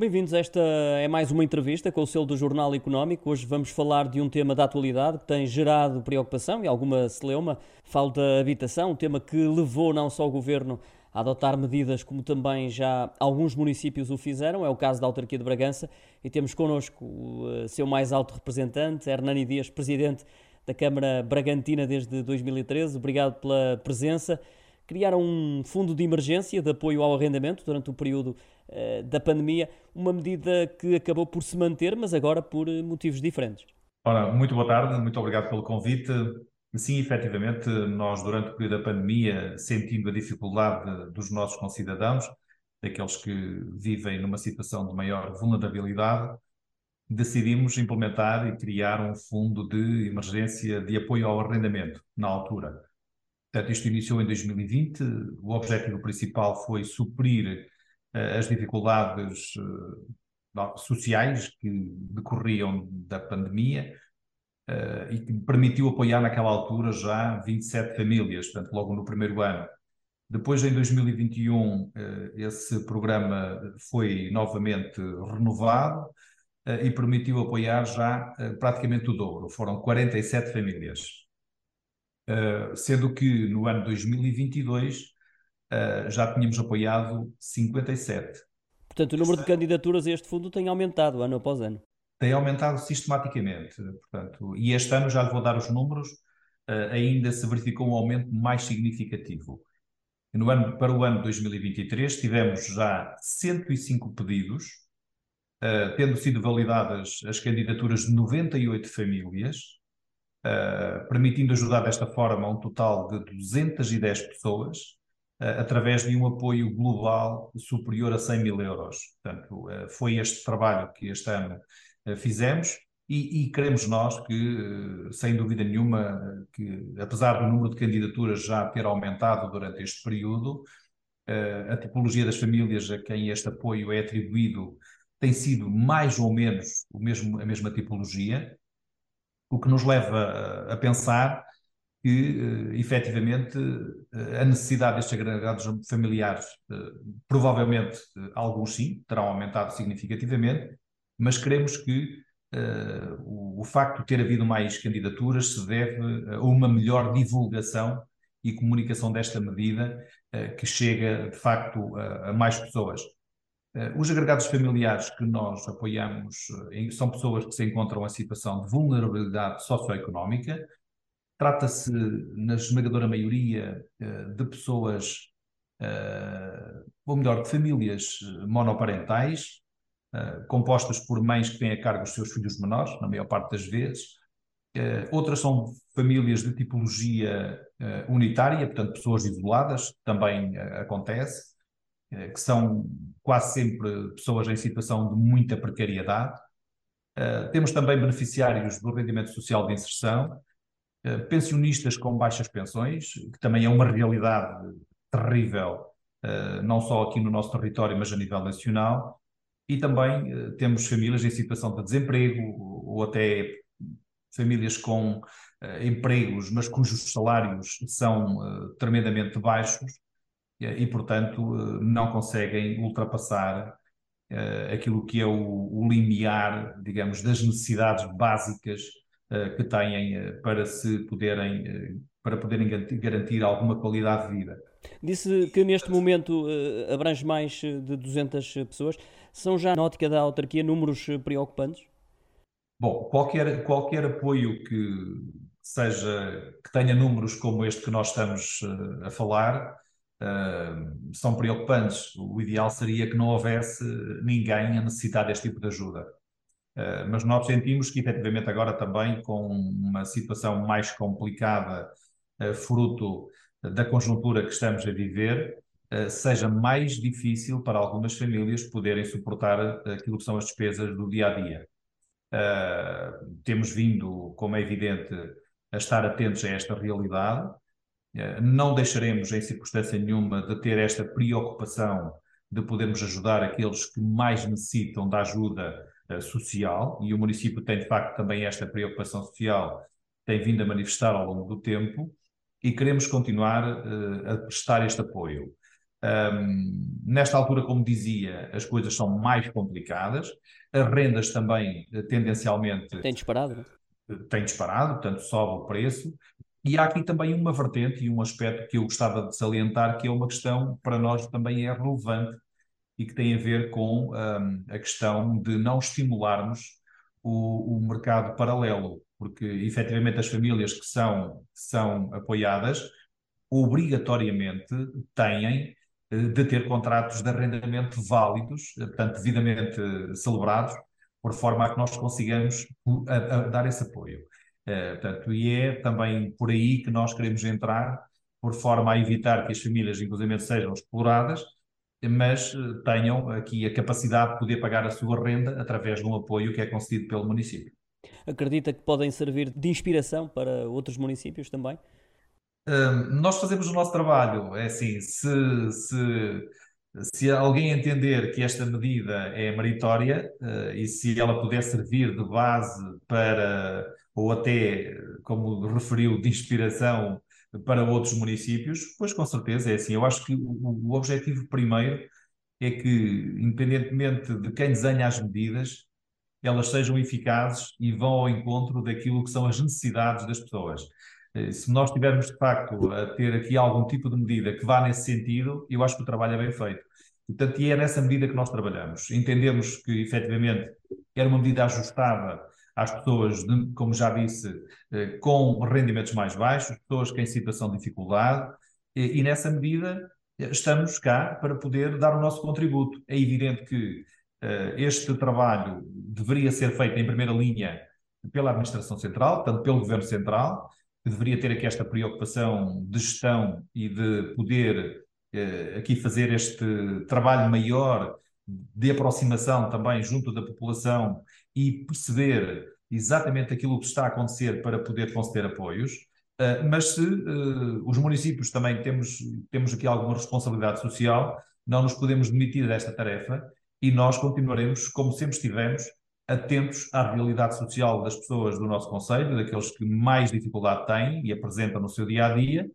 Bem-vindos. Esta é mais uma entrevista com o selo do Jornal Económico. Hoje vamos falar de um tema da atualidade que tem gerado preocupação e alguma celeuma. Falo da habitação, um tema que levou não só o governo a adotar medidas como também já alguns municípios o fizeram. É o caso da autarquia de Bragança e temos connosco o eh, seu mais alto representante, Hernani Dias, presidente da Câmara Bragantina desde 2013. Obrigado pela presença criaram um fundo de emergência de apoio ao arrendamento durante o período uh, da pandemia, uma medida que acabou por se manter, mas agora por eh, motivos diferentes. Ora, muito boa tarde, muito obrigado pelo convite. Sim, efetivamente, nós durante o período da pandemia, sentindo a dificuldade dos nossos concidadãos, daqueles que vivem numa situação de maior vulnerabilidade, decidimos implementar e criar um fundo de emergência de apoio ao arrendamento, na altura. Portanto, isto iniciou em 2020. O objetivo principal foi suprir uh, as dificuldades uh, sociais que decorriam da pandemia uh, e que permitiu apoiar naquela altura já 27 famílias, portanto, logo no primeiro ano. Depois, em 2021, esse programa foi novamente renovado e permitiu apoiar já praticamente o dobro. Foram 47 famílias. Uh, sendo que no ano 2022 uh, eh, já tínhamos apoiado 57. Portanto, o número de candidaturas a este fundo tem aumentado ano após ano. Tem aumentado sistematicamente, portanto, e este ano já lhe vou dar os números, uh, ainda se verificou um aumento mais significativo. No ano, para o ano 2023 tivemos já 105 pedidos, tendo sido validadas as candidaturas de 98 famílias, uh, permitindo ajudar desta forma um total de 210 pessoas, uh, através de um apoio global superior a 100 mil euros. Portanto, uh, foi este trabalho que este ano fizemos e, e, queremos nós que, sem dúvida nenhuma, que apesar do número de candidaturas já ter aumentado durante este período, a tipologia das famílias a quem este apoio é atribuído tem sido mais ou menos o mesmo, a mesma tipologia, o que nos leva a, pensar que, uh, efetivamente, uh, a necessidade destes agregados familiares, uh, provavelmente alguns sim, terão aumentado significativamente, mas queremos que o, facto de ter havido mais candidaturas se deve a uma melhor divulgação e comunicação desta medida que chega, de facto, a mais pessoas. Eh, os agregados familiares que nós apoiamos eh, são pessoas que se encontram em situação de vulnerabilidade socioeconómica. Trata-se, na esmagadora maioria, eh, de pessoas, ou melhor, de famílias monoparentais, compostas por mães que têm a cargo os seus filhos menores, na maior parte das vezes. Outras são famílias de tipologia unitária, portanto, pessoas isoladas, também acontece que são quase sempre pessoas em situação de muita precariedade. Uh, temos também beneficiários do rendimento social de inserção, uh, pensionistas com baixas pensões, que também é uma realidade terrível, não só aqui no nosso território, mas a nível nacional. E também temos famílias em situação de desemprego, ou até famílias com empregos, mas cujos salários são tremendamente baixos e, portanto, eh, não conseguem ultrapassar uh, aquilo que é o, o, limiar, digamos, das necessidades básicas que têm para se poderem, para poderem garantir alguma qualidade de vida. Disse que neste momento abrange mais de 200 pessoas. São já, na ótica da autarquia, números preocupantes? Bom, qualquer, qualquer apoio que seja, que tenha números como este que nós estamos a falar, uh, são preocupantes. O ideal seria que não houvesse ninguém a necessitar deste tipo de ajuda. Uh, mas nós sentimos que, efetivamente, agora também com uma situação mais complicada, uh, fruto da conjuntura que estamos a viver, seja mais difícil para algumas famílias poderem suportar aquilo que são as despesas do dia a dia. temos vindo, como é evidente, a estar atentos a esta realidade não deixaremos, em circunstância nenhuma, de ter esta preocupação de podermos ajudar aqueles que mais necessitam da ajuda uh, social, e o município tem, de facto, também esta preocupação social, tem vindo a manifestar ao longo do tempo, e queremos continuar uh, a prestar este apoio. Um, nesta altura, como dizia, as coisas são mais complicadas, as rendas também tendencialmente têm disparado, têm disparado, portanto sobe o preço. E há aqui também uma vertente e um aspecto que eu gostava de salientar, que é uma questão para nós também é relevante e que tem a ver com um, a questão de não estimularmos o, o, mercado paralelo, porque efetivamente as famílias que são, são apoiadas obrigatoriamente têm eh, de ter contratos de arrendamento válidos, eh, portanto, devidamente celebrados, por forma a que nós consigamos a, a dar esse apoio. Uh, portanto, e é também por aí que nós queremos entrar, por forma a evitar que as famílias, inclusive, sejam exploradas, mas tenham aqui a capacidade de poder pagar a sua renda através de um apoio que é concedido pelo município. Acredita que podem servir de inspiração para outros municípios também? nós fazemos o nosso trabalho. É assim, se, se, se alguém entender que esta medida é meritória uh, e se ela puder servir de base para, ou até, como referiu, de inspiração para outros municípios, pois com certeza é assim. Eu acho que o, o objetivo primeiro é que, independentemente de quem desenha as medidas, elas sejam eficazes e vão ao encontro daquilo que são as necessidades das pessoas. Eh, se nós tivermos de facto a ter aqui algum tipo de medida que vá nesse sentido, eu acho que o trabalho é bem feito. Portanto, e é nessa medida que nós trabalhamos. Entendemos que, efetivamente, era uma medida ajustada às pessoas, de, como já disse, eh, com rendimentos mais baixos, pessoas que em situação de dificuldade, e, e nessa medida eh, estamos cá para poder dar o nosso contributo. É evidente que uh, este trabalho deveria ser feito em primeira linha pela Administração Central, tanto pelo Governo Central, que deveria ter aqui esta preocupação de gestão e de poder eh, aqui fazer este trabalho maior de aproximação também junto da população e perceber exatamente aquilo que está a acontecer para poder conceder apoios. Uh, mas se uh, os municípios também temos, temos aqui alguma responsabilidade social, não nos podemos demitir desta tarefa e nós continuaremos, como sempre estivemos, atentos à realidade social das pessoas do nosso Conselho, daqueles que mais dificuldade têm e apresentam no seu dia a dia,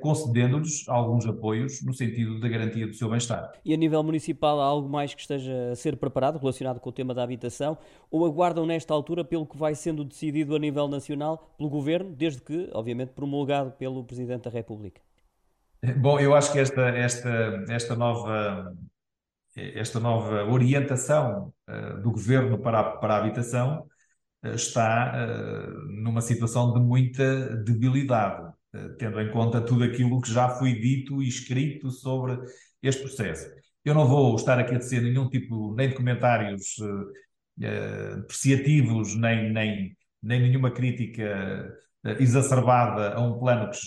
concedendo-lhes alguns apoios no sentido da garantia do seu bem-estar. E a nível municipal há algo mais que esteja a ser preparado relacionado com o tema da habitação ou aguardam nesta altura pelo que vai sendo decidido a nível nacional pelo Governo, desde que, obviamente, promulgado pelo Presidente da República? Bom, eu acho que esta, esta, esta nova esta nova orientação uh, do governo para a, para a habitação uh, está uh, numa situação de muita debilidade, tendo em conta tudo aquilo que já foi dito e escrito sobre este processo. Eu não vou estar aqui a dizer nenhum tipo nem de comentários apreciativos, nem, nem, nem nenhuma crítica exacerbada a um plano que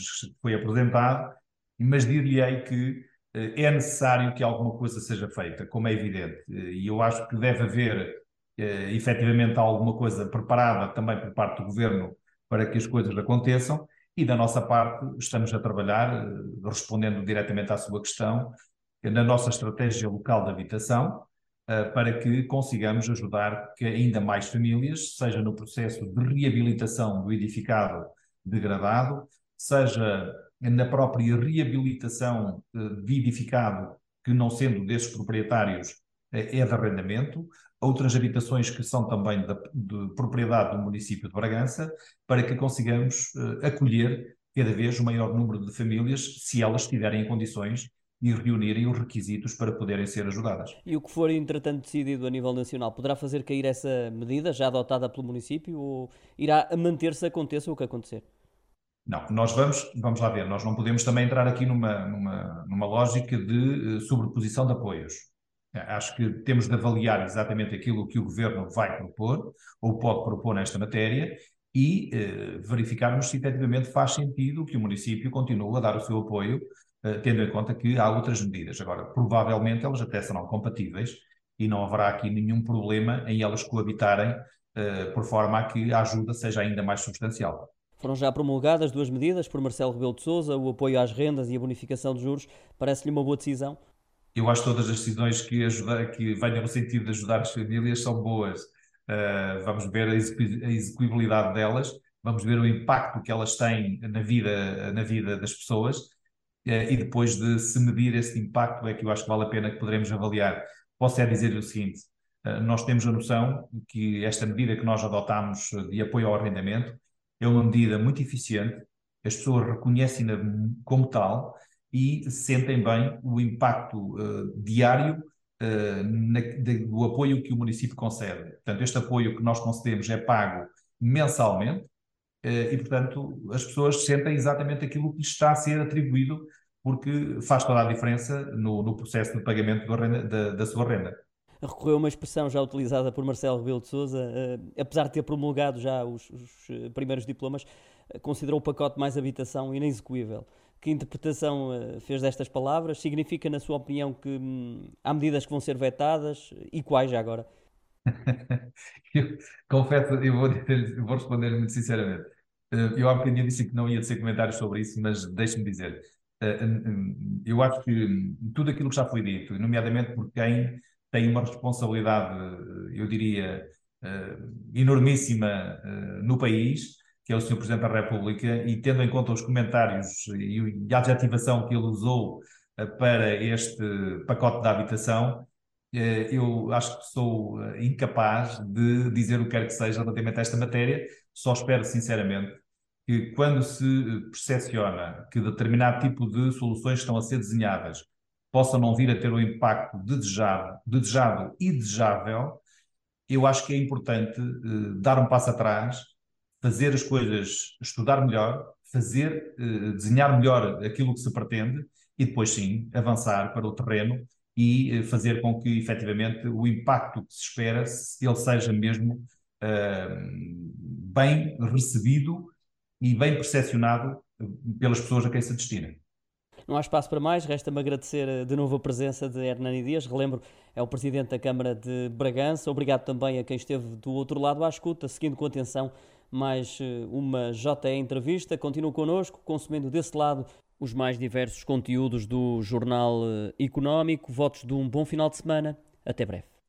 foi apresentado, mas dir-lhe-ei que é necessário que alguma coisa seja feita, como é evidente. E eu acho que deve haver eh, efetivamente alguma coisa preparada também por parte do governo para que as coisas aconteçam. E da nossa parte, estamos a trabalhar, eh, respondendo diretamente à sua questão, na nossa estratégia local de habitação, eh, para que consigamos ajudar que ainda mais famílias, seja no processo de reabilitação do edificado degradado, seja na própria reabilitação eh, de edificado que não sendo desses proprietários é de arrendamento, outras habitações que são também de, de propriedade do município de Bragança, para que consigamos uh, acolher cada vez o maior número de famílias, se elas estiverem em condições de reunirem os requisitos para poderem ser ajudadas. E o que for, entretanto, decidido a nível nacional, poderá fazer cair essa medida já adotada pelo município ou irá manter-se aconteça o que acontecer? Não, nós vamos, vamos lá ver, nós não podemos também entrar aqui numa, numa, numa lógica de uh, sobreposição de apoios. Acho que temos de avaliar exatamente aquilo que o governo vai propor ou pode propor nesta matéria e uh, verificarmos se efetivamente faz sentido que o município continue a dar o seu apoio, uh, tendo em conta que há outras medidas. Agora, provavelmente elas até serão compatíveis e não haverá aqui nenhum problema em elas coabitarem, por forma a que a ajuda seja ainda mais substancial. Foram já promulgadas duas medidas por Marcelo Rebelo de Sousa, o apoio às rendas e a bonificação de juros. Parece-lhe uma boa decisão? Eu acho que todas as decisões que, ajuda, que venham no sentido de ajudar as famílias são boas. Uh, vamos ver a, execuibilidade delas, vamos ver o impacto que elas têm na vida, na vida das pessoas e depois de se medir esse impacto é que eu acho que vale a pena que poderemos avaliar. Posso é dizer o seguinte, nós temos a noção que esta medida que nós adotamos de apoio ao arrendamento é uma medida muito eficiente, as pessoas reconhecem-na como tal e sentem bem o impacto uh, diário uh, na, de, do apoio que o município concede. Portanto, este apoio que nós concedemos é pago mensalmente uh, e, portanto, as pessoas sentem exatamente aquilo que lhes está a ser atribuído porque faz toda a diferença no, no processo de pagamento renda, da, da sua renda recorreu a uma expressão já utilizada por Marcelo Rebelo de Sousa, uh, apesar de ter promulgado já os, os primeiros diplomas, uh, considerou o pacote mais habitação inexecuível. Que interpretação uh, fez destas palavras? Significa, na sua opinião, que hum, há medidas que vão ser vetadas e quais já agora? eu confesso, eu vou, vou responder muito sinceramente. Eu há bocadinho disse que não ia ser comentários sobre isso, mas deixe-me dizer. Eu acho que tudo aquilo que já foi dito, nomeadamente por quem tem uma responsabilidade, eu diria, enormíssima no país, que é o Sr. Presidente da República, e tendo em conta os comentários e a adjetivação que ele usou eh, para este pacote da habitação, eh, eu acho que sou eh, incapaz de dizer o que quer que seja relativamente a esta matéria. Só espero, sinceramente, que quando se percepciona que determinado tipo de soluções estão a ser desenhadas possam não vir a ter o impacto desejado, desejado e desejável, eu acho que é importante dar um passo atrás fazer as coisas, estudar melhor, fazer, uh, desenhar melhor aquilo que se pretende e depois sim avançar para o terreno e uh, fazer com que efetivamente o impacto que se espera ele seja mesmo uh, bem recebido e bem percepcionado pelas pessoas a quem se destina. Não há espaço para mais, resta-me agradecer de novo a presença de Hernani Dias, relembro, é o Presidente da Câmara de Bragança. Obrigado também a quem esteve do outro lado à escuta, seguindo com atenção mais eh, uma JE entrevista. Continue connosco, consumindo desse lado os mais diversos conteúdos do Jornal eh, Económico. Votos de um bom final de semana. Até breve.